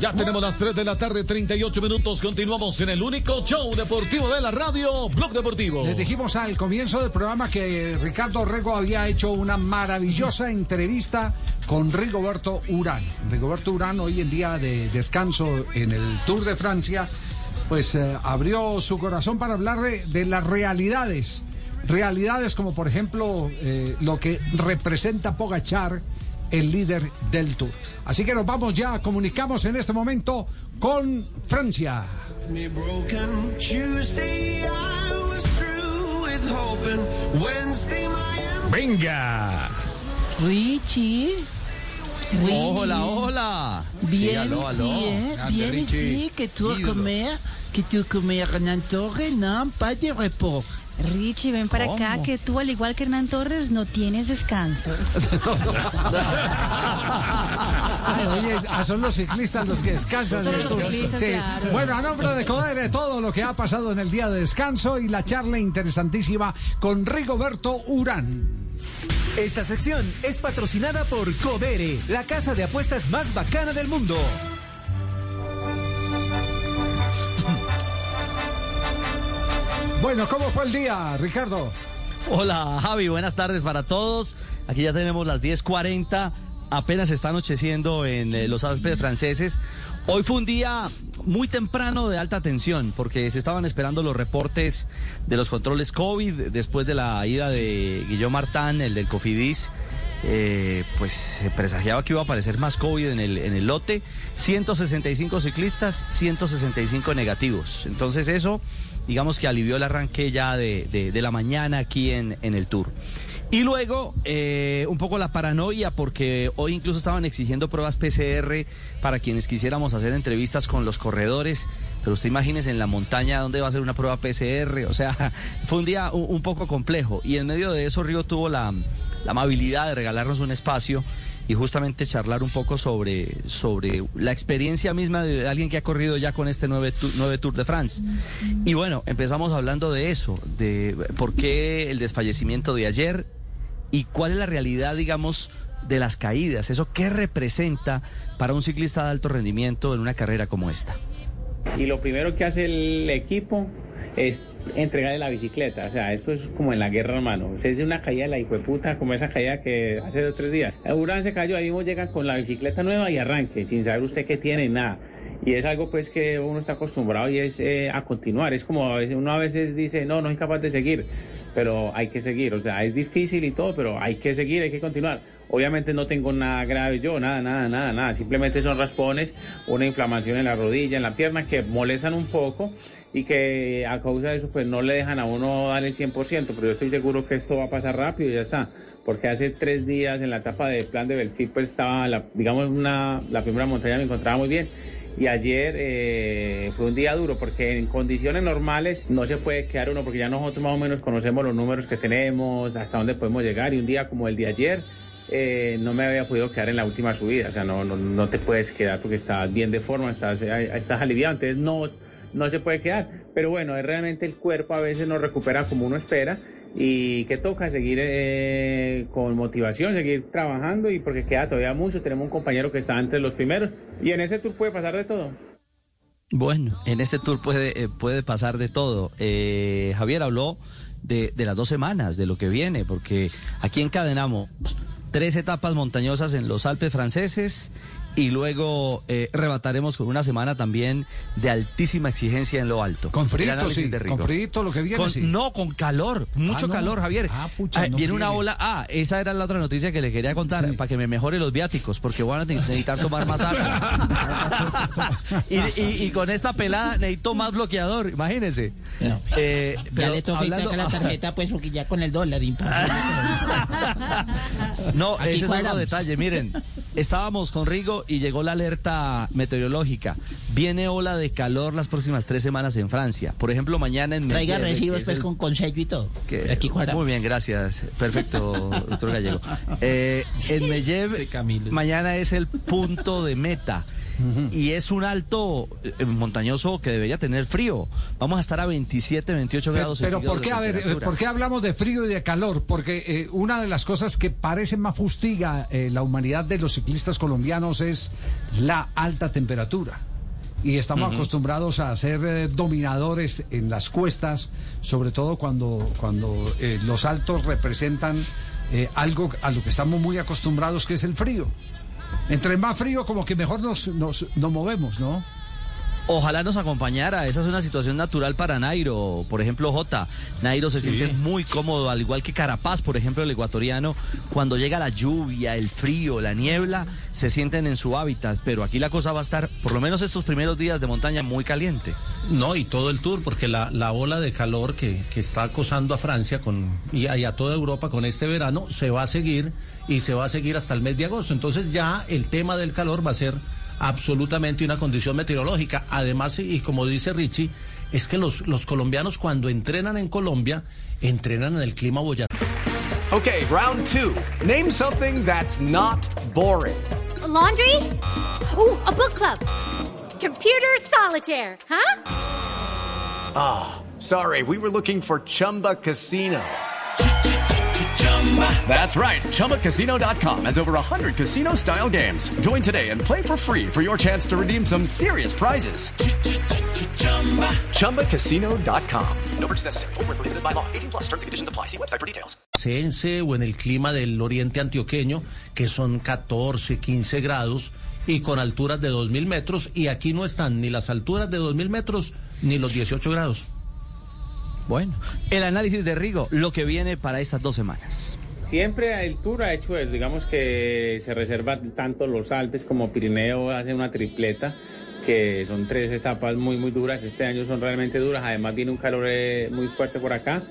Ya tenemos las 3 de la tarde, 38 minutos. Continuamos en el único show deportivo de la radio, Blog Deportivo. Les dijimos al comienzo del programa que Ricardo Rego había hecho una maravillosa entrevista con Rigoberto Urán. Rigoberto Urán, hoy en día de descanso en el Tour de Francia, pues eh, abrió su corazón para hablar de, las realidades. Realidades como, por ejemplo, eh, lo que representa Pogachar el líder del Tour. Así que nos vamos ya, comunicamos en este momento con Francia. Venga. Richie. Hola, hola. Bien Sí, aló, aló. ici? Grande Bien Richie. ici, que Ídolo. comer, que tu comer Hernán Torres, no, pas de repos. Richie, ven para acá que tú, al igual que Hernán Torres, no tienes descanso. Ay, oye, ah, son los ciclistas los que descansan. Son en el los ciclistas, Sí. claro. Bueno, a nombre de Codere, todo lo que ha pasado en el día de descanso y la charla interesantísima con Rigoberto Urán. Esta sección es patrocinada por Codere, la casa de apuestas más bacana del mundo. Bueno, ¿cómo fue el día, Ricardo? Hola, Javi, buenas tardes para todos. Aquí ya tenemos las 10:40. Apenas está anocheciendo en eh, los Alpes franceses. Hoy fue un día muy temprano de alta tensión porque se estaban esperando los reportes de los controles COVID después de la ida de Guillaume Martán, el del Cofidis. Eh, pues se presagiaba que iba a aparecer más COVID en el, en el lote. 165 ciclistas, 165 negativos. Entonces eso, digamos que alivió el arranque ya de, de- la mañana aquí en, en el Tour. Y luego, eh, un poco la paranoia, porque hoy incluso estaban exigiendo pruebas PCR para quienes quisiéramos hacer entrevistas con los corredores. Pero usted imagínese en la montaña dónde va a ser una prueba PCR. O sea, fue un día un poco complejo. Y en medio de eso, Río tuvo la, la amabilidad de regalarnos un espacio y justamente charlar un poco sobre, sobre la experiencia misma de alguien que ha corrido ya con este nueve, nueve Tour de France. Y bueno, empezamos hablando de eso, de por qué el desfallecimiento de ayer y cuál es la realidad, digamos, de las caídas. Eso qué representa para un ciclista de alto rendimiento en una carrera como esta. Y lo primero que hace el equipo es entregarle la bicicleta. O sea, eso es como en la guerra, hermano. Se dice una caída de la hijueputa, como esa caída que hace dos tres días. Urán se cayó, ahí mismo llegan con la bicicleta nueva y arranque, sin saber usted qué tiene, nada. Y es algo pues que uno está acostumbrado y es eh, a continuar. Es como uno a veces dice, no, no soy capaz de seguir, pero hay que seguir. O sea, es difícil y todo, pero hay que seguir, hay que continuar. Obviamente no tengo nada grave yo, nada, nada, nada, nada. Simplemente son raspones, una inflamación en la rodilla, en la pierna que molestan un poco y que a causa de eso pues no le dejan a uno dar el 100%, pero yo estoy seguro que esto va a pasar rápido y ya está. Porque hace tres días en la etapa de plan de Belfic pues estaba, la, digamos, una, la primera montaña me encontraba muy bien. Y ayer eh, fue un día duro porque en condiciones normales no se puede quedar uno porque ya nosotros más o menos conocemos los números que tenemos, hasta dónde podemos llegar y un día como el de ayer eh, no me había podido quedar en la última subida, o sea, no, no, no te puedes quedar porque estás bien de forma, estás, eh, estás aliviado, entonces no, no se puede quedar. Pero bueno, es realmente el cuerpo a veces no recupera como uno espera y que toca seguir eh, con motivación, seguir trabajando y porque queda todavía mucho, tenemos un compañero que está entre los primeros y en ese tour puede pasar de todo. Bueno, en este tour puede, eh, puede pasar de todo. Eh, Javier habló de, de las dos semanas, de lo que viene, porque aquí encadenamos tres etapas montañosas en los Alpes franceses y luego eh, rebataremos con una semana también de altísima exigencia en lo alto. Con análisis sí. Con frito, lo que viene, Con- sí. No, con calor, mucho no. calor, Javier. Ah, pucha, Ah, no viene una ola. Ah, esa era la otra noticia que le quería contar para que me mejore los viáticos, porque van a ne- necesitar tomar más agua. y, y- y con esta pelada necesito más bloqueador, imagínense. Eh, Ya le toca hablando- la tarjeta, pues, porque ya con el dólar imposible. No, Aquí ese es otro cuadramos. detalle. Miren, estábamos con Rigo y llegó la alerta meteorológica. Viene ola de calor las próximas tres semanas en Francia. Por ejemplo, mañana en Traiga Megève, recibos, que es pues, el- con consejo y todo. que- Aquí cuadramos. muy bien, gracias. Perfecto, doctor Gallego. Eh, en Megève, mañana es el punto de meta. Y es un alto eh, montañoso que debería tener frío. Vamos a estar a 27, 28 Pero, grados. pero ¿por qué, a ver, eh. ¿por qué hablamos de frío y de calor? Porque eh, una de las cosas que parece más fustiga eh, la humanidad de los ciclistas colombianos es la alta temperatura. Y estamos acostumbrados a ser eh, dominadores en las cuestas, sobre todo cuando, cuando eh, los altos representan eh, algo a lo que estamos muy acostumbrados, que es el frío. Entre más frío, como que mejor nos, nos, nos movemos, ¿no? Ojalá nos acompañara. Esa es una situación natural para Nairo. Por ejemplo, J. Nairo se Sí. siente muy cómodo, al igual que Carapaz, por ejemplo, el ecuatoriano. Cuando llega la lluvia, el frío, la niebla, se sienten en su hábitat. Pero aquí la cosa va a estar, por lo menos estos primeros días de montaña, muy caliente. No, y todo el tour, porque la, la ola de calor que, que está acosando a Francia con, y, a, y a toda Europa con este verano se va a seguir y se va a seguir hasta el mes de agosto. Entonces ya el tema del calor va a ser absolutamente una condición meteorológica. Además, y, y como dice Richie, es que los, los colombianos cuando entrenan en Colombia, entrenan en el clima boyacá. Okay, round two. Name something that's not boring. laundry? Ooh, a book club. Computer solitaire, huh? Ah, sorry, we were looking for Chumba Casino. That's right. ChumbaCasino.com has over 100 casino style games. Join today and play for free for your chance to redeem some serious prizes. ChumbaCasino.com. No purchase necessary. Where prohibited by law. 18 plus terms and conditions apply. See website for details. O en el clima del oriente antioqueño, que son 14, 15 grados y con alturas de 2.000 metros, y aquí no están ni las alturas de 2.000 metros ni los 18 grados. Bueno, el análisis de Rigo, lo que viene para estas dos semanas. Siempre el Tour ha hecho eso, digamos que se reserva tanto los Alpes como Pirineo hace una tripleta, que son tres etapas muy muy duras, este año son realmente duras, además viene un calor eh, muy fuerte por acá,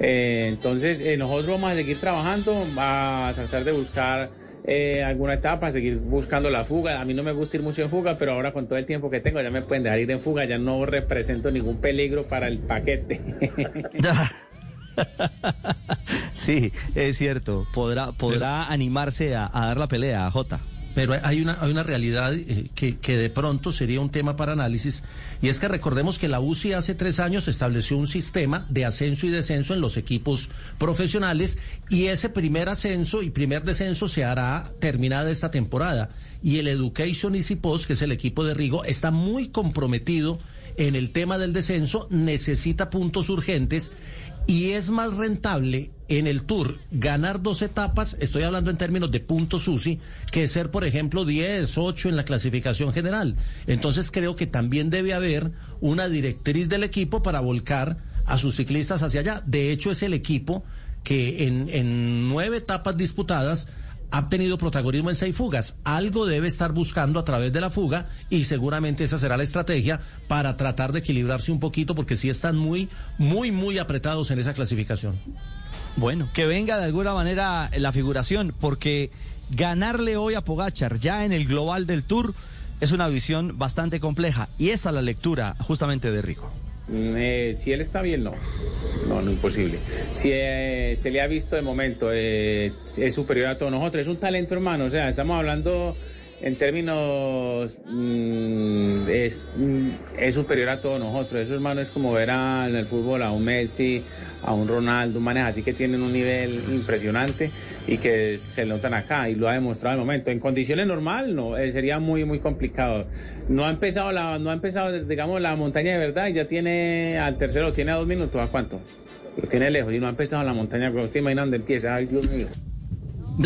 Eh, entonces eh, nosotros vamos a seguir trabajando, a tratar de buscar eh, alguna etapa, seguir buscando la fuga, a mí no me gusta ir mucho en fuga, pero ahora con todo el tiempo que tengo ya me pueden dejar ir en fuga, ya no represento ningún peligro para el paquete. Sí, es cierto. Podrá, podrá animarse a, a dar la pelea a J. Pero hay una, hay una realidad eh, que, que de pronto sería un tema para análisis, y es que recordemos que la UCI hace tres años estableció un sistema de ascenso y descenso en los equipos profesionales, y ese primer ascenso y primer descenso se hará terminada esta temporada. Y el Education Easy Post, que es el equipo de Rigo, está muy comprometido en el tema del descenso, necesita puntos urgentes y es más rentable en el Tour ganar dos etapas, estoy hablando en términos de puntos UCI, que ser, por ejemplo, 10, 8 en la clasificación general. Entonces creo que también debe haber una directriz del equipo para volcar a sus ciclistas hacia allá. De hecho, es el equipo que en, en nueve etapas disputadas ha tenido protagonismo en seis fugas. Algo debe estar buscando a través de la fuga y seguramente esa será la estrategia para tratar de equilibrarse un poquito porque sí están muy, muy, muy apretados en esa clasificación. Bueno, que venga de alguna manera la figuración, porque ganarle hoy a Pogachar ya en el global del Tour es una visión bastante compleja. Y esta es la lectura justamente de Rico. Eh, si él está bien, no. No, no imposible. Si eh, se le ha visto de momento, eh, es superior a todos nosotros. Es un talento, hermano. O sea, estamos hablando en términos. mm, es, mm, es superior a todos nosotros. Eso, hermano, es como ver en el fútbol a un Messi, a un Ronaldo, un manes así que tienen un nivel impresionante y que se notan acá y lo ha demostrado al momento. En condiciones normales, no, eh, sería muy, muy complicado. No ha empezado la, no ha empezado, digamos, la montaña de verdad y ya tiene al tercero, tiene a dos minutos, ¿a cuánto? Lo tiene lejos y no ha empezado la montaña, ¿usted imagina dónde empieza? Ay, Dios mío.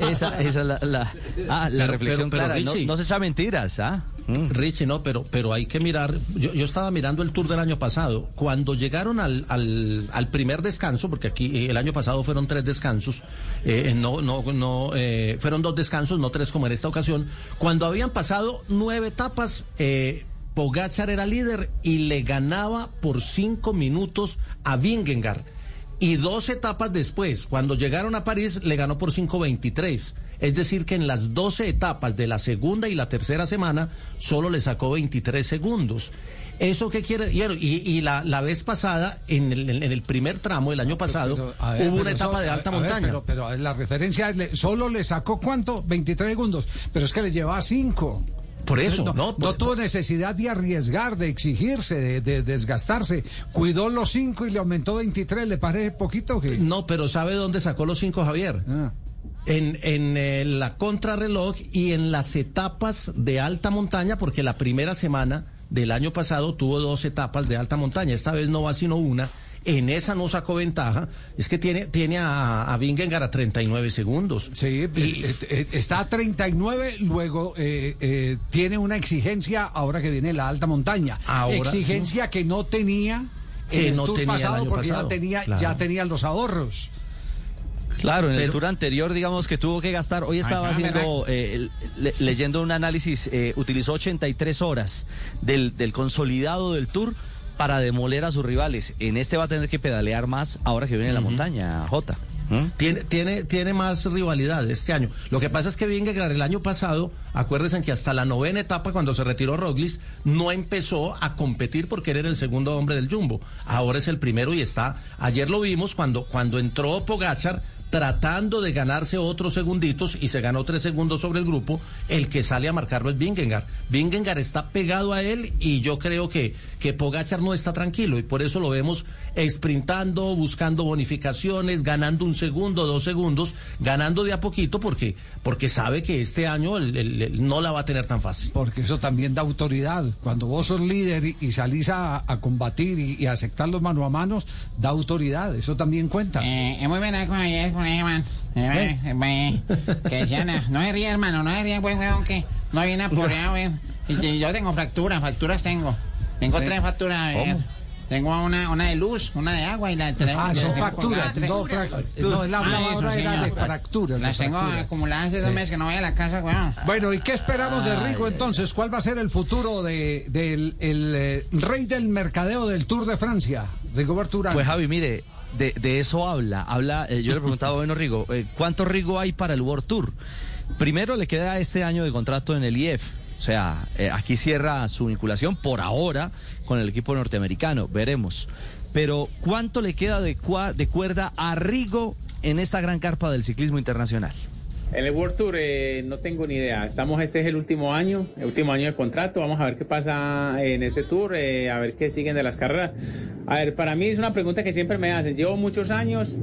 esa, esa es la, la, ah, la Pero- reflexión pero- pero, clara. No- Richie. no, se echa mentiras, ¿ah? Richie, no, pero, pero hay que mirar. Yo, yo estaba mirando el tour del año pasado. Cuando llegaron al, al, al primer descanso, porque aquí eh, el año pasado fueron tres descansos, eh, no, no, no, eh, fueron dos descansos, no tres como en esta ocasión. Cuando habían pasado nueve etapas, eh, Pogachar era líder y le ganaba por cinco minutos a Vingegaard. Y dos etapas después, cuando llegaron a París, le ganó por 5.23. Es decir, que en las 12 etapas de la segunda y la tercera semana, solo le sacó 23 segundos. ¿Eso qué quiere? Y, y- la, la vez pasada, en el, en el primer tramo del año pasado, Pero, a ver, hubo una etapa de alta ver, montaña. pero, pero la referencia es, solo le sacó cuánto? 23 segundos. Pero es que le llevaba 5. Por eso, no, no, por- tuvo necesidad de arriesgar, de exigirse, de, de desgastarse. Cuidó los 5 y le aumentó 23. ¿Le parece poquito? Que... No, pero ¿sabe dónde sacó los cinco, Javier? Ah. En, en eh, la contrarreloj y en las etapas de alta montaña, porque la primera semana del año pasado tuvo dos etapas de alta montaña. Esta vez no va sino una. En esa no sacó ventaja. Es que tiene, tiene a, a Vingegaard a 39 segundos. Sí, eh, eh, está a 39, luego eh, eh, tiene una exigencia ahora que viene la alta montaña. Ahora, exigencia que no tenía Que en el no tour tenía el pasado año porque pasado, ya tenía claro. ya tenía los ahorros. Claro, en el tour anterior, digamos que tuvo que gastar. Hoy estaba haciendo, eh, le- leyendo un análisis, eh, utilizó 83 horas del, del consolidado del tour para demoler a sus rivales. En este va a tener que pedalear más ahora que viene la montaña, Jota. ¿Mm? Tiene, tiene, tiene más rivalidad este año. Lo que pasa es que Vingegaard el año pasado, acuérdense que hasta la novena etapa, cuando se retiró Roglic, no empezó a competir porque era el segundo hombre del Jumbo. Ahora es el primero y está. Ayer lo vimos cuando, cuando entró Pogachar tratando de ganarse otros segunditos y se ganó tres segundos sobre el grupo, el que sale a marcarlo es Vingegaard. Vingegaard está pegado a él y yo creo que, que Pogachar no está tranquilo y por eso lo vemos sprintando, buscando bonificaciones, ganando un segundo, dos segundos, ganando de a poquito porque, porque sabe que este año el- el- el no la va a tener tan fácil. Porque eso también da autoridad. Cuando vos sos líder y, y salís a, a combatir y, y a aceptar los mano a manos, da autoridad. Eso también cuenta. Eh, es muy buena con ayer con Eh, eh, eh, que no, se ríe, hermano, no se ríe, buen weón, que no viene apoyado, weón. Y que yo tengo fracturas, fracturas tengo. Tengo Sí. tres fracturas, eh. Tengo una, una de luz, una de agua y la de tres. Ah, son tres. no frac- no, Ah, era señor. de fracturas, de Las tengo fracturas. acumuladas hace dos meses que no voy a la casa, weón. Bueno, ¿y qué esperamos de Rigo entonces? ¿Cuál va a ser el futuro de, del el, eh, rey del mercadeo del Tour de Francia, Rigoberto Urán? Pues Javi, mire, de, eso habla. Habla, eh, yo le preguntaba, bueno, Rigo, eh, ¿cuánto Rigo hay para el World Tour? Primero le queda este año de contrato en el IEF. O sea, eh, aquí cierra su vinculación por ahora con el equipo norteamericano. Veremos. Pero ¿cuánto le queda de, cua- de cuerda a Rigo en esta gran carpa del ciclismo internacional? En el World Tour eh, no tengo ni idea. Estamos, este es el último año, el último año de contrato. Vamos a ver qué pasa en este tour, eh, a ver qué siguen de las carreras. A ver, para mí es una pregunta que siempre me hacen. Llevo muchos años.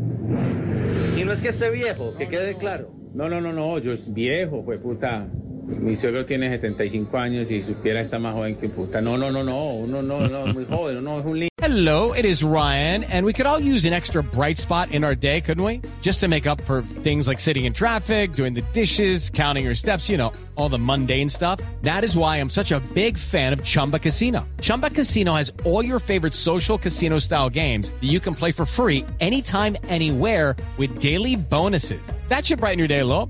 Y no es que esté viejo, que quede claro. No, no, no, no, yo es viejo, pues puta. Mi suegro tiene 75 años y supiera está más joven que puta. No, no, no, no, no, no, muy joven, uno es un. Hello, it is Ryan, and we could all use an extra bright spot in our day, couldn't we? Just to make up for things like sitting in traffic, doing the dishes, counting your steps, you know, all the mundane stuff. That is why I'm such a big fan of Chumba Casino. Chumba Casino has all your favorite social casino style games that you can play for free anytime, anywhere with daily bonuses. That should brighten your day a little.